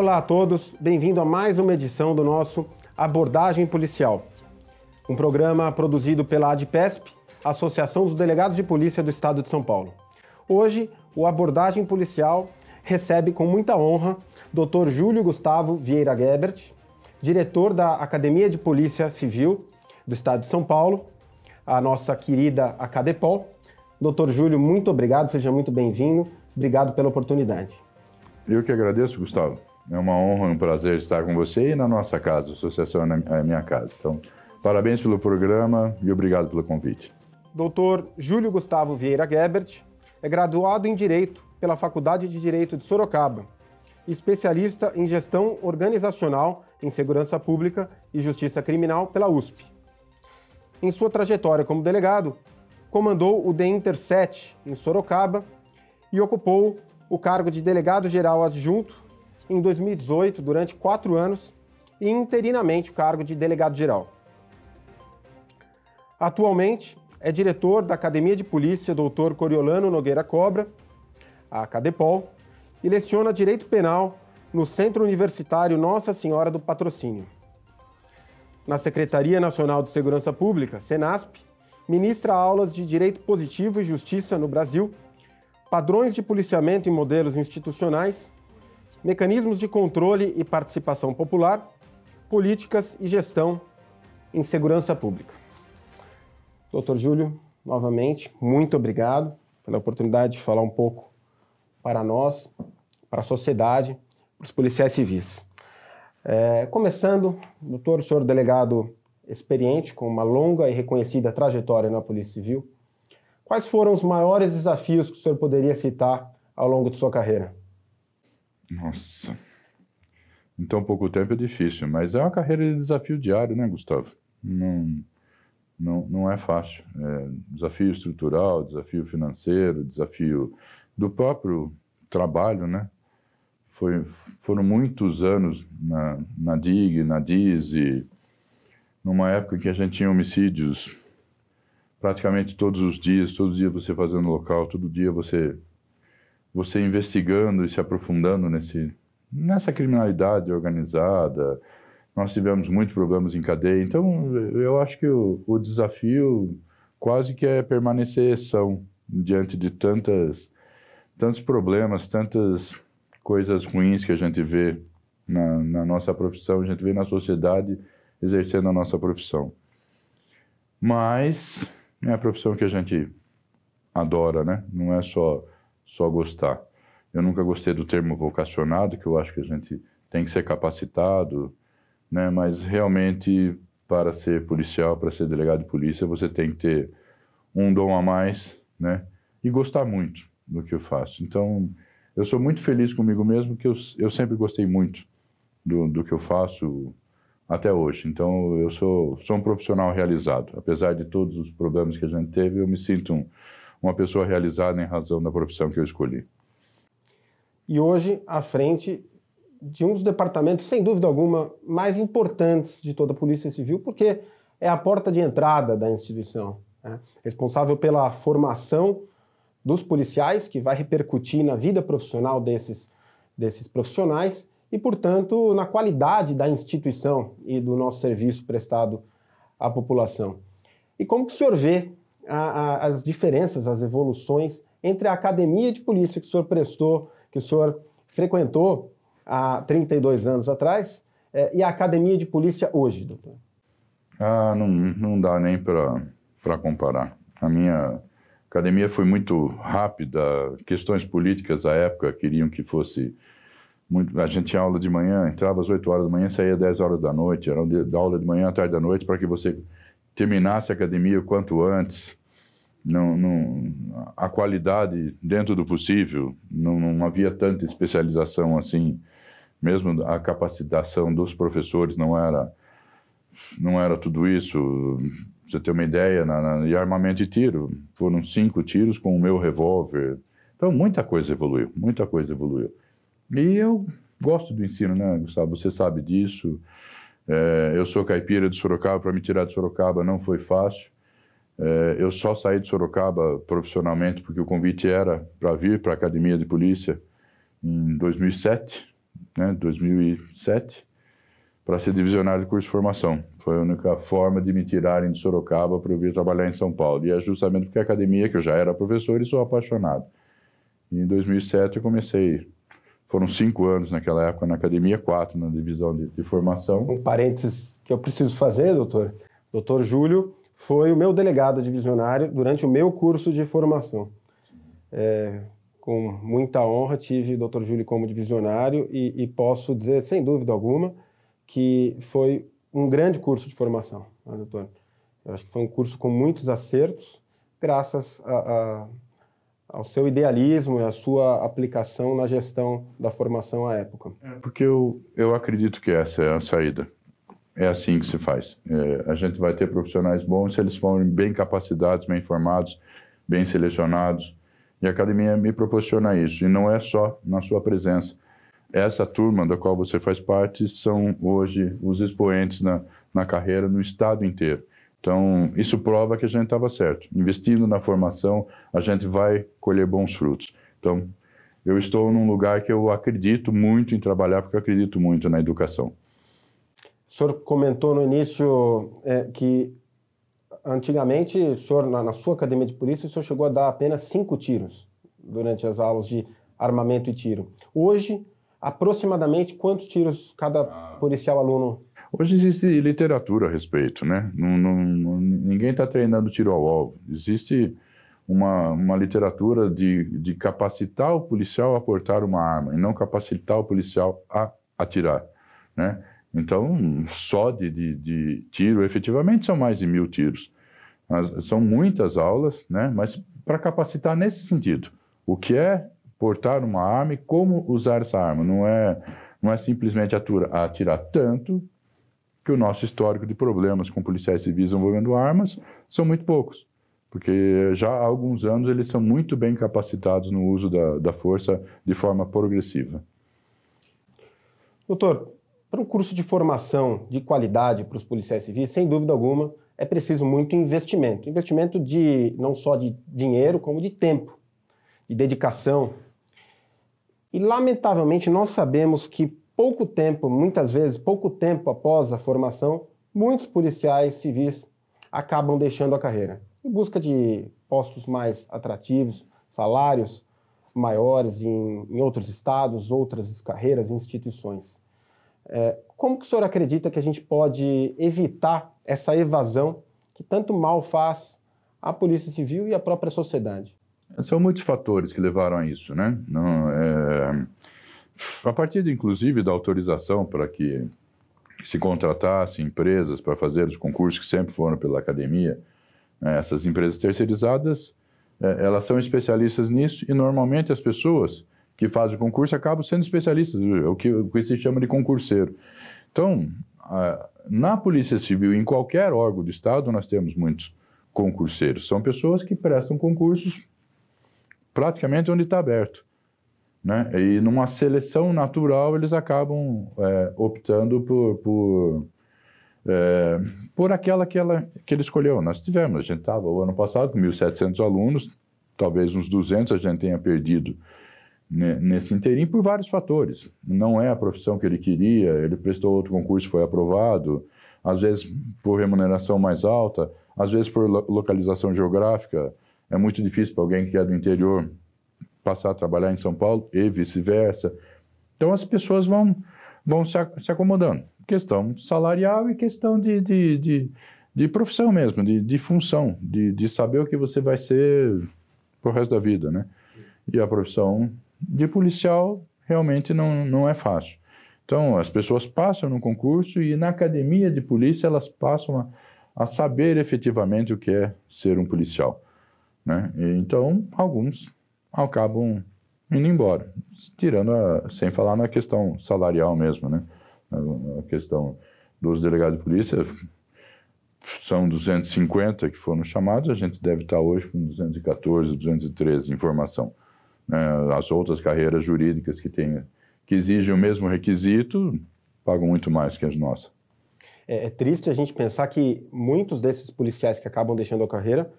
Olá a todos, bem-vindo a mais uma edição do nosso Abordagem Policial, um programa produzido pela ADPESP, Associação dos Delegados de Polícia do Estado de São Paulo. Hoje, o Abordagem Policial recebe com muita honra Dr. Júlio Gustavo Vieira Gebert, diretor da Academia de Polícia Civil do Estado de São Paulo, a nossa querida Acadepol. Doutor Júlio, muito obrigado, seja muito bem-vindo. Obrigado pela oportunidade. Eu que agradeço, Gustavo. É uma honra e um prazer estar com você e na nossa casa, Associação é Minha Casa. Então, parabéns pelo programa e obrigado pelo convite. Doutor Júlio Gustavo Vieira Gebert é graduado em Direito pela Faculdade de Direito de Sorocaba, especialista em Gestão Organizacional em Segurança Pública e Justiça Criminal pela USP. Em sua trajetória como delegado, comandou o DEINTER 7 em Sorocaba e ocupou o cargo de delegado-geral adjunto em 2018 durante quatro anos e interinamente o cargo de delegado-geral. Atualmente é diretor da Academia de Polícia Dr. Coriolano Nogueira Cobra, a Cadepol, e leciona Direito Penal no Centro Universitário Nossa Senhora do Patrocínio. Na Secretaria Nacional de Segurança Pública, SENASP, ministra aulas de Direito Positivo e Justiça no Brasil, padrões de policiamento e modelos institucionais mecanismos de controle e participação popular, políticas e gestão em segurança pública. Doutor Júlio, novamente, muito obrigado pela oportunidade de falar um pouco para nós, para a sociedade, para os policiais civis. É, começando, doutor, senhor delegado experiente, com uma longa e reconhecida trajetória na Polícia Civil, quais foram os maiores desafios que o senhor poderia citar ao longo de sua carreira? Nossa. Em tão pouco tempo é difícil, mas é uma carreira de desafio diário, né, Gustavo? Não, não, não é fácil. É desafio estrutural, desafio financeiro, desafio do próprio trabalho, né? Foi, foram muitos anos na, na DIG, na DISE, numa época em que a gente tinha homicídios praticamente todos os dias, todo dia você fazendo local, todo dia você você investigando e se aprofundando nesse, nessa criminalidade organizada. Nós tivemos muitos problemas em cadeia, então eu acho que o, o desafio quase que é permanecer são diante de tantas, tantos problemas, tantas coisas ruins que a gente vê na, na nossa profissão, a gente vê na sociedade exercendo a nossa profissão. Mas é a profissão que a gente adora, né? Não é só só gostar. Eu nunca gostei do termo vocacionado, que eu acho que a gente tem que ser capacitado, né? Mas realmente para ser policial, para ser delegado de polícia, você tem que ter um dom a mais, né? E gostar muito do que eu faço. Então, eu sou muito feliz comigo mesmo, que eu, eu sempre gostei muito do, do que eu faço até hoje. Então, eu sou, sou um profissional realizado. Apesar de todos os problemas que a gente teve, eu me sinto um, uma pessoa realizada em razão da profissão que eu escolhi. E hoje, à frente de um dos departamentos, sem dúvida alguma, mais importantes de toda a Polícia Civil, porque é a porta de entrada da instituição. Né? Responsável pela formação dos policiais, que vai repercutir na vida profissional desses, desses profissionais e, portanto, na qualidade da instituição e do nosso serviço prestado à população. E como que o senhor vê a, a, as diferenças, as evoluções entre a academia de polícia que o senhor prestou, que o senhor frequentou há 32 anos atrás, é, e a academia de polícia hoje, doutor? Ah, não, não dá nem para comparar. A minha academia foi muito rápida, questões políticas à época queriam que fosse muito, a gente tinha aula de manhã, entrava às 8 horas da manhã, saía às 10 horas da noite, era da aula de manhã à tarde da noite para que você terminasse a academia o quanto antes não, não, a qualidade dentro do possível, não, não, havia tanta especialização assim, mesmo a capacitação dos professores não era não era tudo isso. Pra você ter uma ideia, na, na, e armamento de tiro, foram cinco tiros com o meu revólver. Então muita coisa evoluiu, muita coisa evoluiu. E eu gosto do ensino, né, Gustavo? Você sabe disso. É, eu sou caipira de Sorocaba, para me tirar de Sorocaba não foi fácil. É, eu só saí de Sorocaba profissionalmente porque o convite era para vir para a academia de polícia em 2007. né, 2007, para ser divisionário de curso de formação. Foi a única forma de me tirarem de Sorocaba para eu vir trabalhar em São Paulo. E é justamente porque a academia, que eu já era professor e sou apaixonado. E em 2007 eu comecei, foram cinco anos naquela época na academia, quatro na divisão de, de formação. Um parênteses que eu preciso fazer, doutor. Doutor Júlio foi o meu delegado divisionário durante o meu curso de formação. É, com muita honra tive o doutor Júlio como divisionário e, e posso dizer, sem dúvida alguma, que foi um grande curso de formação, né, doutor? Eu acho que foi um curso com muitos acertos, graças a, a, ao seu idealismo e à sua aplicação na gestão da formação à época. É porque eu, eu acredito que essa é a saída. É assim que se faz. É, a gente vai ter profissionais bons se eles forem bem capacitados, bem formados, bem selecionados. E a academia me proporciona isso. E não é só na sua presença. Essa turma da qual você faz parte são hoje os expoentes na, na carreira no estado inteiro. Então, isso prova que a gente estava certo. Investindo na formação, a gente vai colher bons frutos. Então, eu estou num lugar que eu acredito muito em trabalhar, porque eu acredito muito na educação. O senhor comentou no início é, que antigamente, o senhor, na, na, sua academia de polícia, o senhor chegou a dar apenas cinco tiros durante as aulas de armamento e tiro. Hoje, aproximadamente quantos tiros cada policial aluno? Hoje existe literatura a respeito, né? Não, não, ninguém está treinando tiro ao alvo. Existe uma, uma literatura de, de capacitar o policial a portar uma arma e não capacitar o policial a atirar, né? Então, só de, de, de, tiro, efetivamente, são mais de mil tiros. Mas são muitas aulas, né? mas para capacitar nesse sentido. O que é portar uma arma e como usar essa arma. Não é, não é simplesmente atirar, atirar tanto que o nosso histórico de problemas com policiais civis envolvendo armas são muito poucos. Porque já há alguns anos eles são muito bem capacitados no uso da, da força de forma progressiva. Doutor, para um curso de formação de qualidade para os policiais civis, sem dúvida alguma, é preciso muito investimento. Investimento de não só de dinheiro, como de tempo, de dedicação. E, lamentavelmente, nós sabemos que pouco tempo, muitas vezes, pouco tempo após a formação, muitos policiais civis acabam deixando a carreira em busca de postos mais atrativos, salários maiores em, em outros estados, outras carreiras, instituições. É, como que o senhor acredita que a gente pode evitar essa evasão que tanto mal faz a Polícia Civil e a própria sociedade? São muitos fatores que levaram a isso, né? Não, é... A partir, inclusive, da autorização para que se contratassem empresas para fazer os concursos que sempre foram pela academia, né? essas empresas terceirizadas, é, elas são especialistas nisso e normalmente as pessoas que fazem o concurso acabam sendo especialistas, o que, o que se chama de concurseiro. Então, na Polícia Civil, em qualquer órgão do Estado, nós temos muitos concurseiros. São pessoas que prestam concursos praticamente onde está aberto. Né? E numa seleção natural, eles acabam é, optando por, por, é, por aquela que, ela, que ele escolheu. Nós tivemos, a gente estava o ano passado com 1.700 alunos, talvez uns 200 a gente tenha perdido nesse inteirinho por vários fatores. Não é a profissão que ele queria, ele prestou outro concurso, foi aprovado, às vezes por remuneração mais alta, às vezes por localização geográfica. É muito difícil para alguém que é do interior passar a trabalhar em São Paulo e vice-versa. Então as pessoas vão, vão se acomodando. Questão salarial e questão de, de, de, de profissão mesmo, de, de função, de, de saber o que você vai ser pro resto da vida, né? E a profissão de policial realmente não, não é fácil. Então, as pessoas passam no concurso e na academia de polícia elas passam a, a saber efetivamente o que é ser um policial. Né? E, então, alguns acabam indo embora, tirando a, sem falar na questão salarial mesmo, né? A, a questão dos delegados de polícia são 250 que foram chamados, a gente deve estar hoje com 214, 213 em formação né, as outras carreiras jurídicas que, tem, que exigem o mesmo requisito pagam muito mais que as nossas. É, é triste a gente pensar que muitos desses policiais que acabam deixando a carreira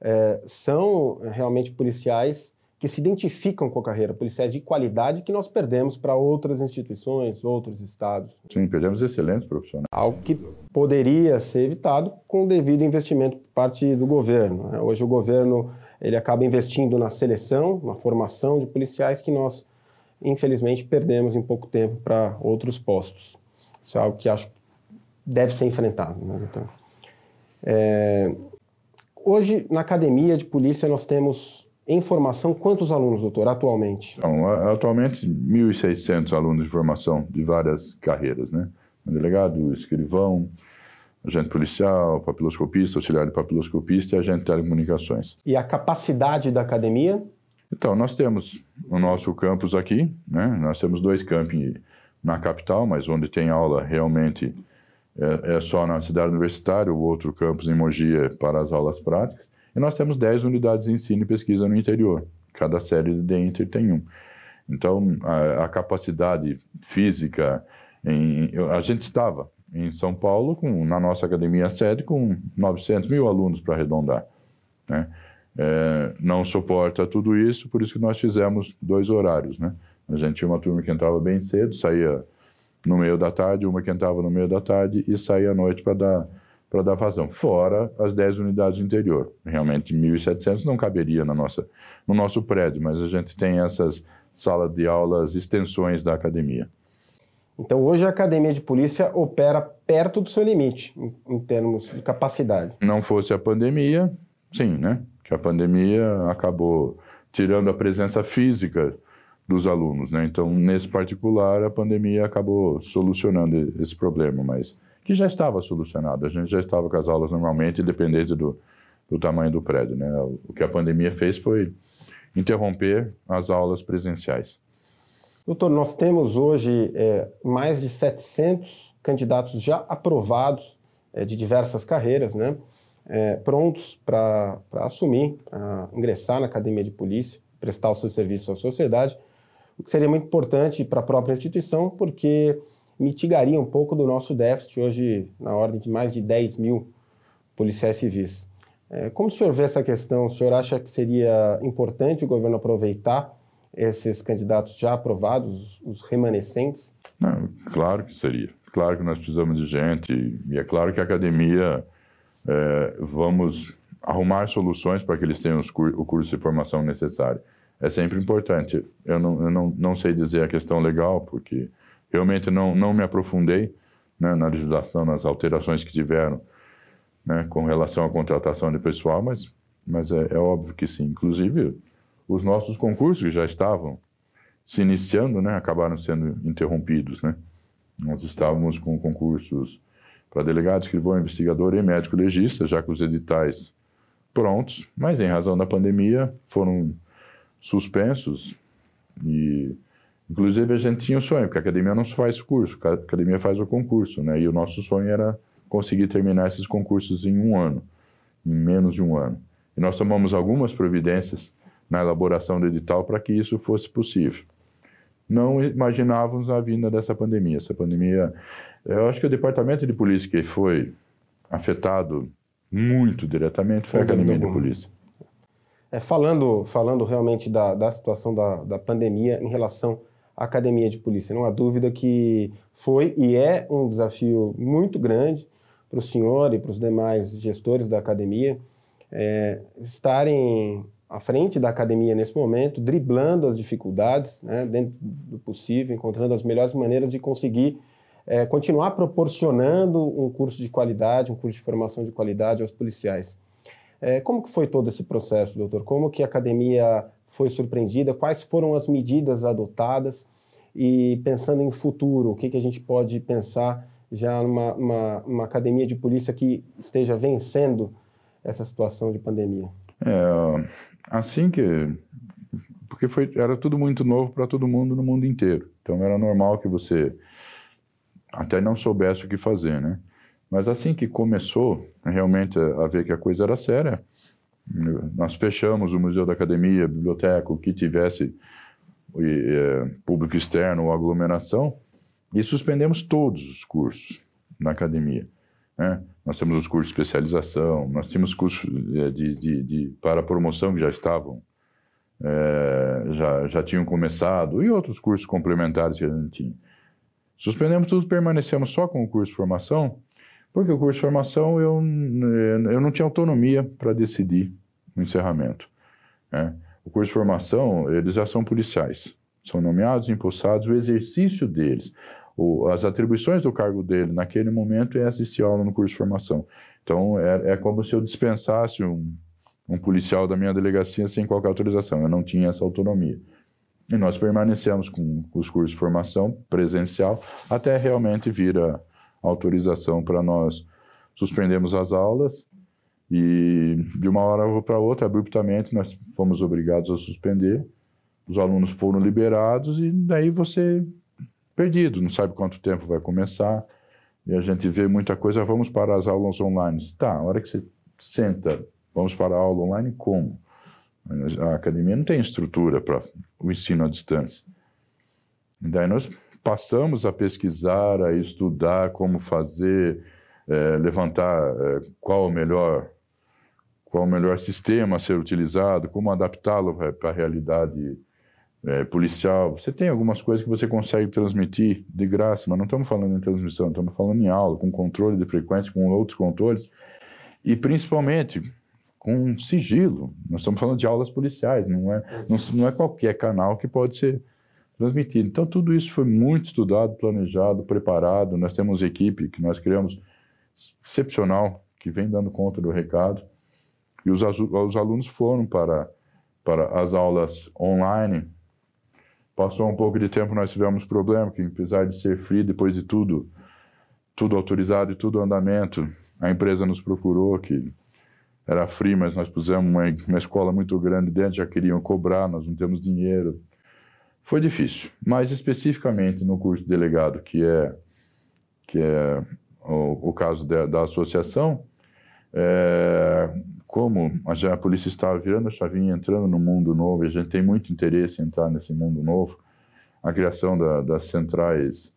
é, são realmente policiais que se identificam com a carreira, policiais de qualidade que nós perdemos para outras instituições, outros estados. Sim, perdemos excelentes profissionais. Algo que poderia ser evitado com o devido investimento por parte do governo. Né? Hoje o governo ele acaba investindo na seleção, na formação de policiais que nós, infelizmente, perdemos em pouco tempo para outros postos. Isso é algo que acho que deve ser enfrentado. Né? Então, é... Hoje, na academia de polícia, nós temos em formação quantos alunos, doutor, atualmente? Então, atualmente, 1.600 alunos de formação de várias carreiras, né? Delegado, escrivão, agente policial, papiloscopista, auxiliar de papiloscopista e agente de telecomunicações. E a capacidade da academia? Então, nós temos o nosso campus aqui, né? Nós temos dois campos na capital, mas onde tem aula realmente é, é só na cidade universitária, o outro campus em Mogi é para as aulas práticas. E nós temos 10 unidades de ensino e pesquisa no interior. Cada série de Inter tem um. Então, a, a capacidade física, em, a gente estava em São Paulo, com, na nossa academia sede, com 900 mil alunos para arredondar. Né? É, não suporta tudo isso, por isso que nós fizemos dois horários. Né? A gente tinha uma turma que entrava bem cedo, saía no meio da tarde, uma que entrava no meio da tarde e saía à noite para dar para dar vazão, fora as 10 unidades do interior. Realmente 1.700 não caberia na nossa, no nosso prédio, mas a gente tem essas salas de aulas, extensões da academia. Então hoje a academia de polícia opera perto do seu limite em, em termos de capacidade. Não fosse a pandemia, sim, né? Que a pandemia acabou tirando a presença física dos alunos, né? Então nesse particular a pandemia acabou solucionando esse problema, mas que já estava solucionado. A gente já estava com as aulas normalmente, independente do, do tamanho do prédio. Né? O que a pandemia fez foi interromper as aulas presenciais. Doutor, nós temos hoje é, mais de 700 candidatos já aprovados é, de diversas carreiras, né? É, prontos para assumir, para ingressar na academia de polícia, prestar o seu serviço à sociedade, o que seria muito importante para a própria instituição, porque mitigaria um pouco do nosso déficit, hoje na ordem de mais de 10 mil policiais civis. É, como o senhor vê essa questão? O senhor acha que seria importante o governo aproveitar esses candidatos já aprovados, os remanescentes? Não, claro que seria. Claro que nós precisamos de gente e é claro que a academia é, vamos arrumar soluções para que eles tenham o curso de formação necessário. É sempre importante. Eu não, eu não, não sei dizer a questão legal, porque Realmente não, não me aprofundei né, na legislação, nas alterações que tiveram né, com relação à contratação de pessoal, mas, mas é, é, óbvio que sim. Inclusive, os nossos concursos que já estavam se iniciando, né, acabaram sendo interrompidos. Né? Nós estávamos com concursos para delegado, escrivão, investigador e médico legista, já com os editais prontos, mas em razão da pandemia foram suspensos e Inclusive, a gente tinha um sonho, porque a academia não faz curso, a academia faz o concurso, né? E o nosso sonho era conseguir terminar esses concursos em um ano, em menos de um ano. E nós tomamos algumas providências na elaboração do edital para que isso fosse possível. Não imaginávamos a vinda dessa pandemia. Essa pandemia, eu acho que o departamento de polícia que foi afetado muito diretamente foi a academia de polícia. É, falando, falando realmente da, da situação da, da pandemia em relação academia de polícia. Não há dúvida que foi e é um desafio muito grande para o senhor e para os demais gestores da academia é, estarem à frente da academia nesse momento, driblando as dificuldades, né, dentro do possível, encontrando as melhores maneiras de conseguir é, continuar proporcionando um curso de qualidade, um curso de formação de qualidade aos policiais. É, como que foi todo esse processo, doutor? Como que a academia foi surpreendida, quais foram as medidas adotadas e pensando em futuro, o que, que a gente pode pensar já numa uma, uma academia de polícia que esteja vencendo essa situação de pandemia? É, assim que porque foi era tudo muito novo para todo mundo no mundo inteiro. Então era normal que você até não soubesse o que fazer, né? Mas assim que começou realmente a ver que a coisa era séria, nós fechamos o Museu da Academia, a biblioteca, o que tivesse é, público externo ou aglomeração, e suspendemos todos os cursos na academia. Né? Nós temos os cursos de especialização, nós tínhamos cursos é, de, de, de, para promoção que já estavam é, já, já tinham começado, e outros cursos complementares que a gente tinha. Suspendemos tudo, permanecemos só com o curso de formação, porque o curso de formação eu, eu não tinha autonomia para decidir o encerramento. Né? O curso de formação, eles já são policiais, são nomeados, empossados, o exercício deles, o, as atribuições do cargo dele naquele momento é assistir aula no curso de formação. Então, é, é como se eu dispensasse um, um policial da minha delegacia sem qualquer autorização, eu não tinha essa autonomia. E nós permanecemos com os cursos de formação presencial até realmente vir a autorização para nós suspendermos as aulas e de uma hora para outra, abruptamente, nós fomos obrigados a suspender. Os alunos foram liberados e daí você perdido, não sabe quanto tempo vai começar. E a gente vê muita coisa, vamos para as aulas online. Tá, a hora que você senta, vamos para a aula online, como? A academia não tem estrutura para o ensino à distância. E daí nós passamos a pesquisar, a estudar como fazer, é, levantar é, qual o melhor qual o melhor sistema a ser utilizado, como adaptá-lo para a realidade é, policial. Você tem algumas coisas que você consegue transmitir de graça, mas não estamos falando em transmissão, estamos falando em aula, com controle de frequência, com outros controles, e principalmente com sigilo. Nós estamos falando de aulas policiais, não é, não, não é qualquer canal que pode ser transmitido. Então, tudo isso foi muito estudado, planejado, preparado. Nós temos equipe que nós criamos excepcional, que vem dando conta do recado. E os, os alunos foram para, para as aulas online. Passou um pouco de tempo, nós tivemos problema, que apesar de ser free, depois de tudo, tudo autorizado e tudo andamento, a empresa nos procurou que era free, mas nós pusemos uma, uma escola muito grande dentro, já queriam cobrar, nós não temos dinheiro. Foi difícil, mas especificamente no curso de delegado, que é, que é o, o caso de, da associação, é, como a, a polícia estava virando a chavinha, entrando no mundo novo, e a gente tem muito interesse em entrar nesse mundo novo, a criação da, das centrais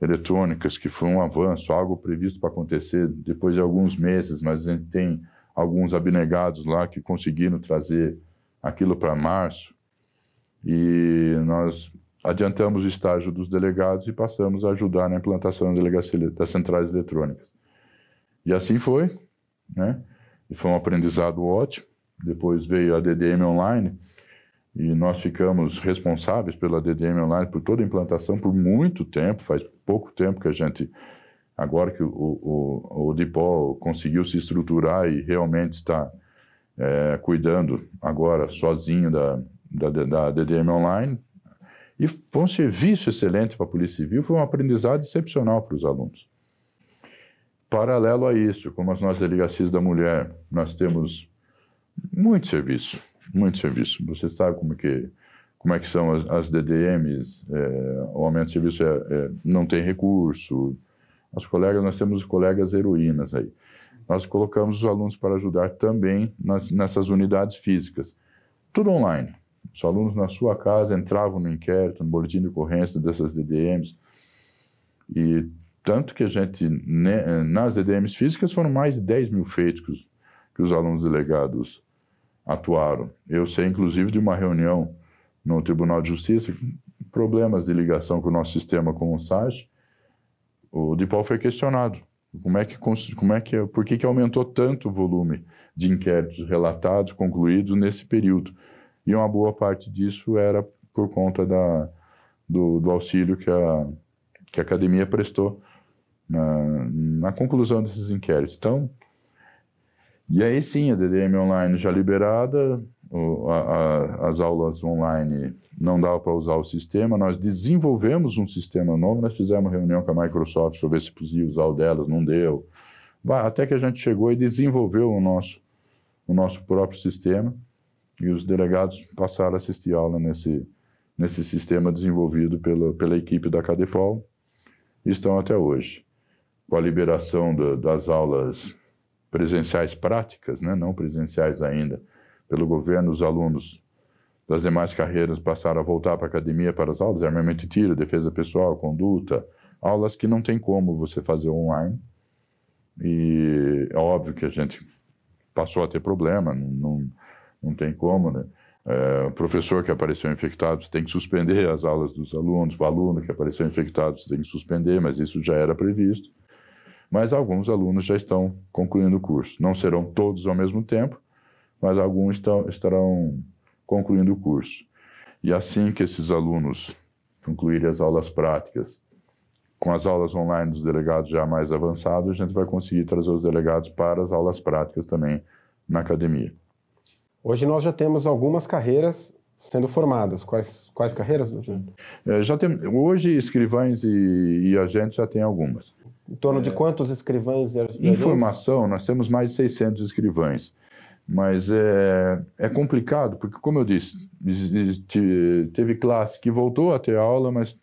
eletrônicas, que foi um avanço, algo previsto para acontecer depois de alguns meses, mas a gente tem alguns abnegados lá que conseguiram trazer aquilo para março, e nós adiantamos o estágio dos delegados e passamos a ajudar na implantação da das centrais eletrônicas. E assim foi, né? E foi um aprendizado ótimo. Depois veio a DDM Online e nós ficamos responsáveis pela DDM Online por toda a implantação por muito tempo. Faz pouco tempo que a gente, agora que o, o, o DIPOL conseguiu se estruturar e realmente está é, cuidando agora sozinho da, da, da DDM Online. E foi um serviço excelente para a Polícia Civil, foi um aprendizado excepcional para os alunos. Paralelo a isso, como as nossas delegacias da mulher, nós temos muito serviço, muito serviço. Você sabe como que como é que são as, as DDMs, é, o aumento de serviço é, é, não tem recurso. Os colegas, nós temos colegas heroínas aí. Nós colocamos os alunos para ajudar também nas, nessas unidades físicas. Tudo online. Os alunos na sua casa entravam no inquérito, no boletim de ocorrência dessas DDMs e tanto que a gente, né, nas EDMs físicas, foram mais de 10 mil feitos que os, que os alunos delegados atuaram. Eu sei, inclusive, de uma reunião no Tribunal de Justiça, problemas de ligação com o nosso sistema com o SAG, o DIPOL foi questionado. Como é que, como é que, por que, que aumentou tanto o volume de inquéritos relatados, concluídos nesse período? E uma boa parte disso era por conta da, do, do auxílio que a, que a academia prestou na, na conclusão desses inquéritos. Então, e aí sim, a DDM online já liberada, o, a, a, as aulas online não dava para usar o sistema, nós desenvolvemos um sistema novo, nós fizemos reunião com a Microsoft para ver se podia usar o delas, não deu. Até que a gente chegou e desenvolveu o nosso, o nosso próprio sistema. E os delegados passaram a assistir aula nesse, nesse sistema desenvolvido pela, pela equipe da Cadefol. E estão até hoje com a liberação do, das aulas presenciais práticas, né, não presenciais ainda, pelo governo, os alunos das demais carreiras passaram a voltar para a academia para as aulas, armamento e tiro, defesa pessoal, conduta, aulas que não tem como você fazer online. E é óbvio que a gente passou a ter problema, não, não tem como, né? É, o professor que apareceu infectado tem que suspender as aulas dos alunos, o aluno que apareceu infectado tem que suspender, mas isso já era previsto. Mas alguns alunos já estão concluindo o curso. Não serão todos ao mesmo tempo, mas alguns estarão concluindo o curso. E assim que esses alunos concluírem as aulas práticas, com as aulas online dos delegados já mais avançados, a gente vai conseguir trazer os delegados para as aulas práticas também na academia. Hoje nós já temos algumas carreiras sendo formadas. Quais, quais carreiras, É, já tem, hoje, escrivães e, e, agentes já tem algumas. Em torno de é, quantos escrivães e agentes? Informação, nós temos mais de 600 escrivães. Mas é, é complicado, porque, como eu disse, teve classe que voltou a ter aula, mas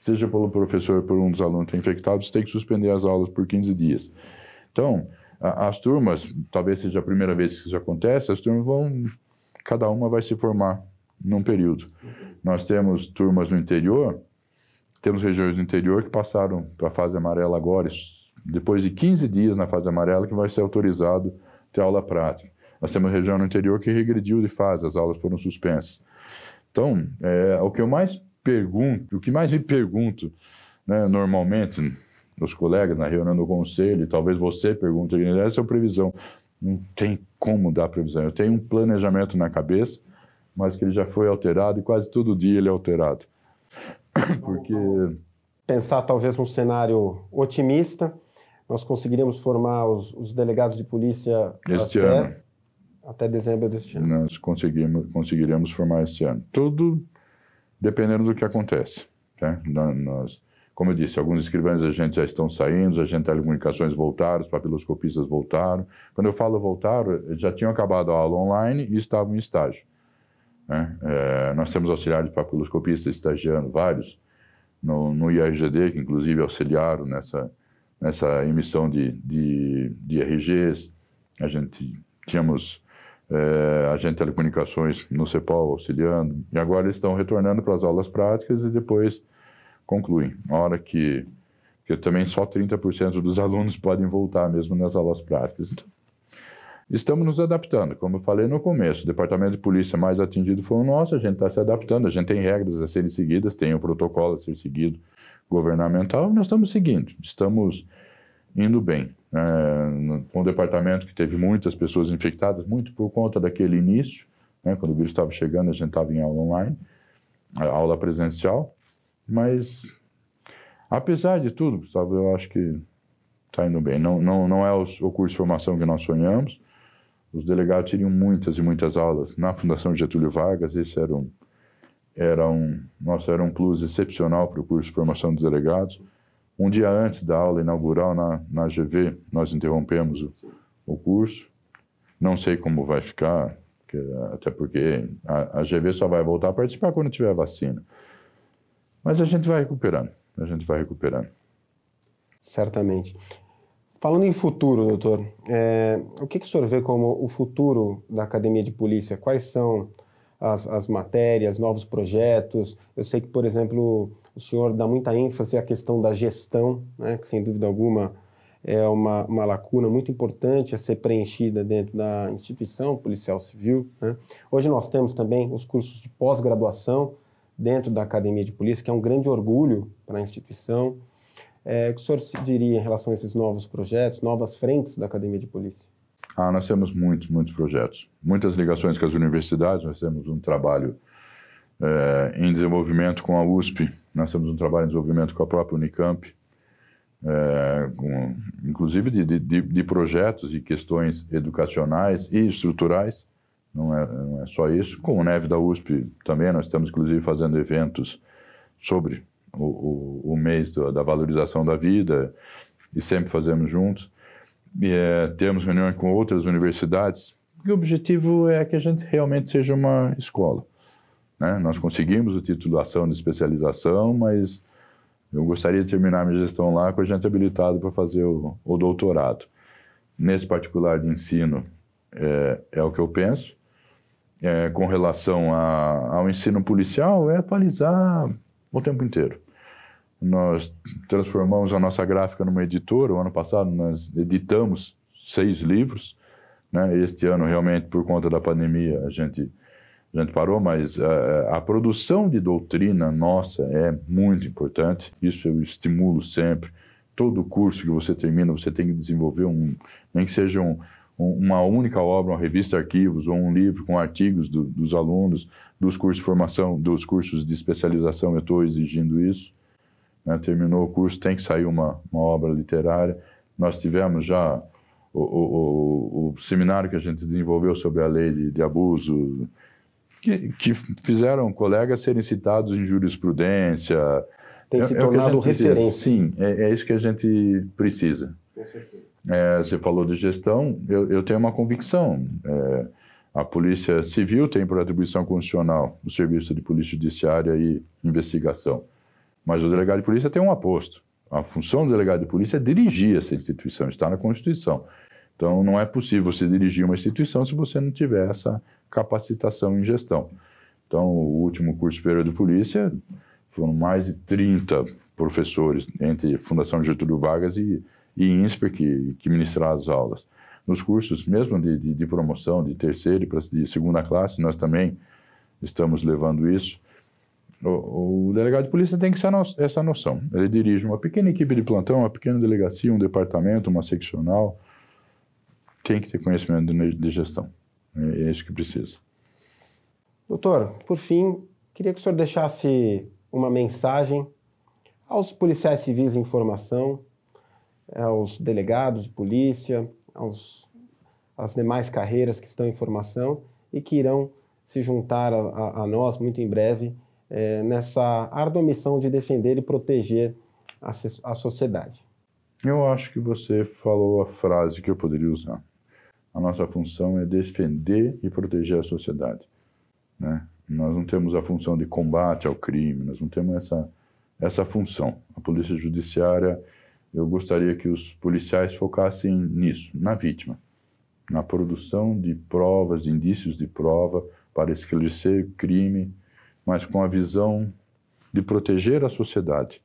seja pelo professor ou por um dos alunos infectados, tem que suspender as aulas por 15 dias. Então, as turmas, talvez seja a primeira vez que isso acontece, as turmas vão, cada uma vai se formar num período. Nós temos turmas no interior, temos regiões no interior que passaram para a fase amarela agora, depois de 15 dias na fase amarela, que vai ser autorizado ter aula prática. Nós temos região no interior que regrediu de fase, as aulas foram suspensas. Então, é, o que eu mais pergunto, o que mais me pergunto, né, normalmente, os colegas na reunião do conselho, talvez você pergunte, essa é a previsão. Não tem como dar previsão. Eu tenho um planejamento na cabeça, mas que ele já foi alterado e quase todo dia ele é alterado. Porque... Pensar talvez num cenário otimista, nós conseguiríamos formar os, os delegados de polícia este até, ano. até dezembro deste ano. Nós conseguimos, conseguiremos formar este ano. Tudo dependendo do que acontece. Tá? Nós, como eu disse, alguns escrivães a gente já estão saindo, os agentes de telecomunicações voltaram, os papiloscopistas voltaram. Quando eu falo voltaram, já tinham acabado a aula online e estavam em estágio. Né? É, nós temos auxiliares de papiloscopistas estagiando, vários, no, no IRGD, que inclusive auxiliaram nessa, nessa emissão de, de, de RGs. A gente tínhamos é, agente de telecomunicações no CEPOL auxiliando, e agora eles estão retornando para as aulas práticas e depois concluem. A hora que, que também só 30% dos alunos podem voltar mesmo nas aulas práticas. Então, estamos nos adaptando. Como eu falei no começo, o departamento de polícia mais atingido foi o nosso, a gente está se adaptando, a gente tem regras a serem seguidas, tem o protocolo a ser seguido governamental, nós estamos seguindo, estamos indo bem é, um departamento que teve muitas pessoas infectadas, muito por conta daquele início, né, quando o vírus estava chegando, a gente estava em aula online, aula presencial, mas apesar de tudo, sabe, eu acho que está indo bem. Não, não, não é o, curso de formação que nós sonhamos, os delegados teriam muitas e muitas aulas na Fundação Getúlio Vargas, esse era um, era um, nossa, era um plus excepcional para o curso de formação dos delegados, um dia antes da aula inaugural na, na GV, nós interrompemos o, o curso. Não sei como vai ficar, até porque a, a, GV só vai voltar a participar quando tiver vacina. Mas a gente vai recuperando, a gente vai recuperando. Certamente. Falando em futuro, doutor, é, o que, que o senhor vê como o futuro da Academia de Polícia? Quais são as, as matérias, novos projetos? Eu sei que, por exemplo, o senhor dá muita ênfase à questão da gestão, né, que sem dúvida alguma é uma, uma lacuna muito importante a ser preenchida dentro da instituição policial civil. Né. Hoje nós temos também os cursos de pós-graduação dentro da Academia de Polícia, que é um grande orgulho para a instituição. É, o que o senhor diria em relação a esses novos projetos, novas frentes da Academia de Polícia? Ah, nós temos muitos, muitos projetos. Muitas ligações com as universidades, nós temos um trabalho é, em desenvolvimento com a USP, nós temos um trabalho em desenvolvimento com a própria Unicamp, é, com, inclusive de, de, de, projetos e questões educacionais e estruturais, não é, não é só isso. Com o NEV da USP também, nós estamos inclusive fazendo eventos sobre o, o, o mês da, da, valorização da vida e sempre fazemos juntos. E, é, temos reuniões com outras universidades, e o objetivo é que a gente realmente seja uma escola. Né? Nós conseguimos a titulação de especialização, mas eu gostaria de terminar minha gestão lá com a gente habilitado para fazer o, o, doutorado. Nesse particular de ensino, é, é o que eu penso. É, com relação a, ao ensino policial, é atualizar o tempo inteiro. Nós transformamos a nossa gráfica numa editora. O ano passado nós editamos seis livros. Né? Este ano, realmente, por conta da pandemia, a gente a gente parou, mas uh, a produção de doutrina nossa é muito importante. Isso eu estimulo sempre. Todo curso que você termina, você tem que desenvolver um, nem que seja um, uma única obra, uma revista arquivos ou um livro com artigos do, dos alunos, dos cursos de formação, dos cursos de especialização. Eu estou exigindo isso. Né? Terminou o curso, tem que sair uma, uma obra literária. Nós tivemos já o, o, o, seminário que a gente desenvolveu sobre a lei de, de abuso que, que fizeram colegas serem citados em jurisprudência. Tem se é, tornado é referência. Sim, é, é, isso que a gente precisa. Com certeza. É, você falou de gestão, eu, eu tenho uma convicção. É, a Polícia Civil tem por atribuição constitucional o Serviço de Polícia Judiciária e Investigação. Mas o delegado de polícia tem um aposto. A função do delegado de polícia é dirigir essa instituição, está na Constituição. Então, não é possível você dirigir uma instituição se você não tiver essa capacitação em gestão. Então, o último curso superior de polícia foram mais de 30 professores, entre Fundação Getúlio Vargas e, e INSPER, que, que ministraram as aulas. Nos cursos, mesmo de, de, de promoção, de terceira e de segunda classe, nós também estamos levando isso. O, o, delegado de polícia tem que ser essa noção. Ele dirige uma pequena equipe de plantão, uma pequena delegacia, um departamento, uma seccional, tem que ter conhecimento de, de gestão. É, é isso que precisa. Doutor, por fim, queria que o senhor deixasse uma mensagem aos policiais civis em formação, aos delegados de polícia, aos, às demais carreiras que estão em formação e que irão se juntar a, a, a nós muito em breve é, nessa árdua missão de defender e proteger a, a sociedade. Eu acho que você falou a frase que eu poderia usar a nossa função é defender e proteger a sociedade. Né? Nós não temos a função de combate ao crime, nós não temos essa, essa função. A polícia judiciária, eu gostaria que os policiais focassem nisso, na vítima, na produção de provas, de indícios de prova para esclarecer o crime, mas com a visão de proteger a sociedade,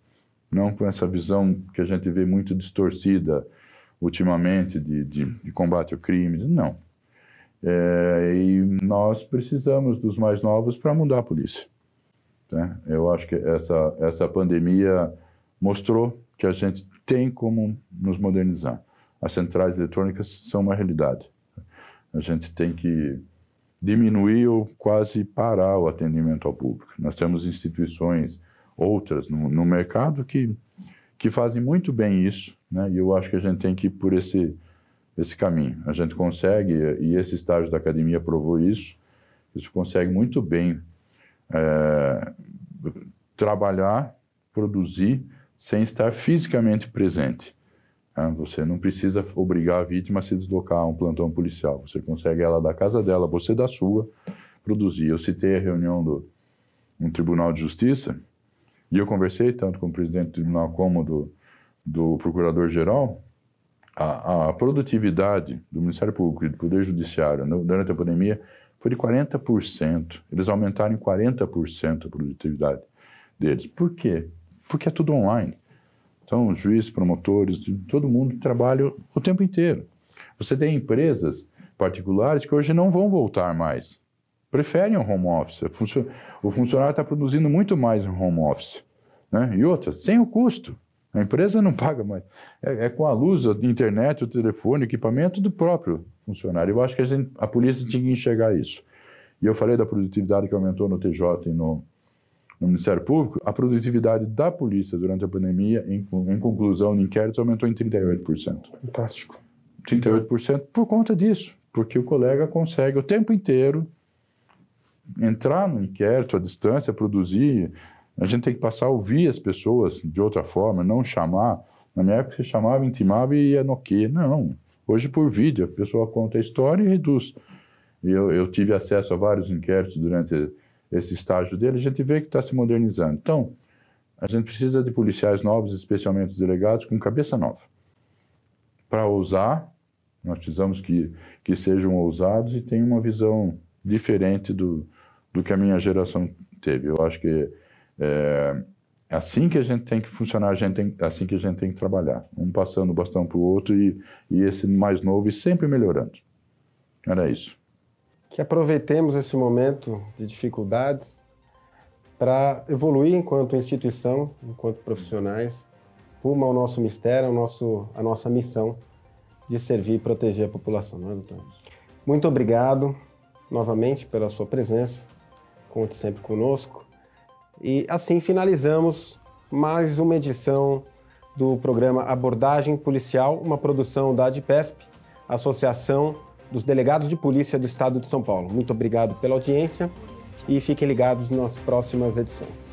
não com essa visão que a gente vê muito distorcida ultimamente de, de, de combate ao crime. Não. É, e nós precisamos dos mais novos para mudar a polícia. Né? Eu acho que essa, essa pandemia mostrou que a gente tem como nos modernizar. As centrais eletrônicas são uma realidade. A gente tem que diminuir ou quase parar o atendimento ao público. Nós temos instituições, outras no, no mercado, que que fazem muito bem isso, né? E eu acho que a gente tem que ir por esse esse caminho. A gente consegue e esse estágio da academia provou isso. Isso consegue muito bem é, trabalhar, produzir sem estar fisicamente presente. Né? Você não precisa obrigar a vítima a se deslocar a um plantão policial. Você consegue ela da casa dela, você da sua, produzir. Eu citei a reunião do um Tribunal de Justiça e eu conversei tanto com o presidente do tribunal como do, do procurador-geral, a, a, produtividade do Ministério Público e do Poder Judiciário no, durante a pandemia foi de 40%. Eles aumentaram em 40% a produtividade deles. Por quê? Porque é tudo online. Então, juízes, promotores, todo mundo trabalha o tempo inteiro. Você tem empresas particulares que hoje não vão voltar mais preferem o home office. O funcionário está produzindo muito mais no home office. Né? E outra, sem o custo. A empresa não paga mais. É, é, com a luz, a internet, o telefone, o equipamento do próprio funcionário. Eu acho que a, gente, a polícia tinha que enxergar isso. E eu falei da produtividade que aumentou no TJ e no, no Ministério Público. A produtividade da polícia durante a pandemia, em, em conclusão, no inquérito, aumentou em 38%. Fantástico. 38% por conta disso. Porque o colega consegue o tempo inteiro entrar no inquérito à distância, produzir. A gente tem que passar a ouvir as pessoas de outra forma, não chamar. Na minha época, você chamava, intimava e ia no quê? Não. Hoje, por vídeo, a pessoa conta a história e reduz. Eu, eu tive acesso a vários inquéritos durante esse estágio dele, a gente vê que está se modernizando. Então, a gente precisa de policiais novos, especialmente os delegados, com cabeça nova. Para ousar, nós precisamos que, que sejam ousados e tenham uma visão diferente do, do que a minha geração teve. Eu acho que é, assim que a gente tem que funcionar, a gente tem, assim que a gente tem que trabalhar. Um passando o bastão para o outro e, e esse mais novo e sempre melhorando. Era isso. Que aproveitemos esse momento de dificuldades para evoluir enquanto instituição, enquanto profissionais, rumo ao nosso mistério, ao nosso, a nossa missão de servir e proteger a população, não é, doutor? Muito obrigado novamente pela sua presença, conte sempre conosco. E assim finalizamos mais uma edição do programa Abordagem Policial, uma produção da ADPESP, Associação dos Delegados de Polícia do Estado de São Paulo. Muito obrigado pela audiência e fiquem ligados nas próximas edições.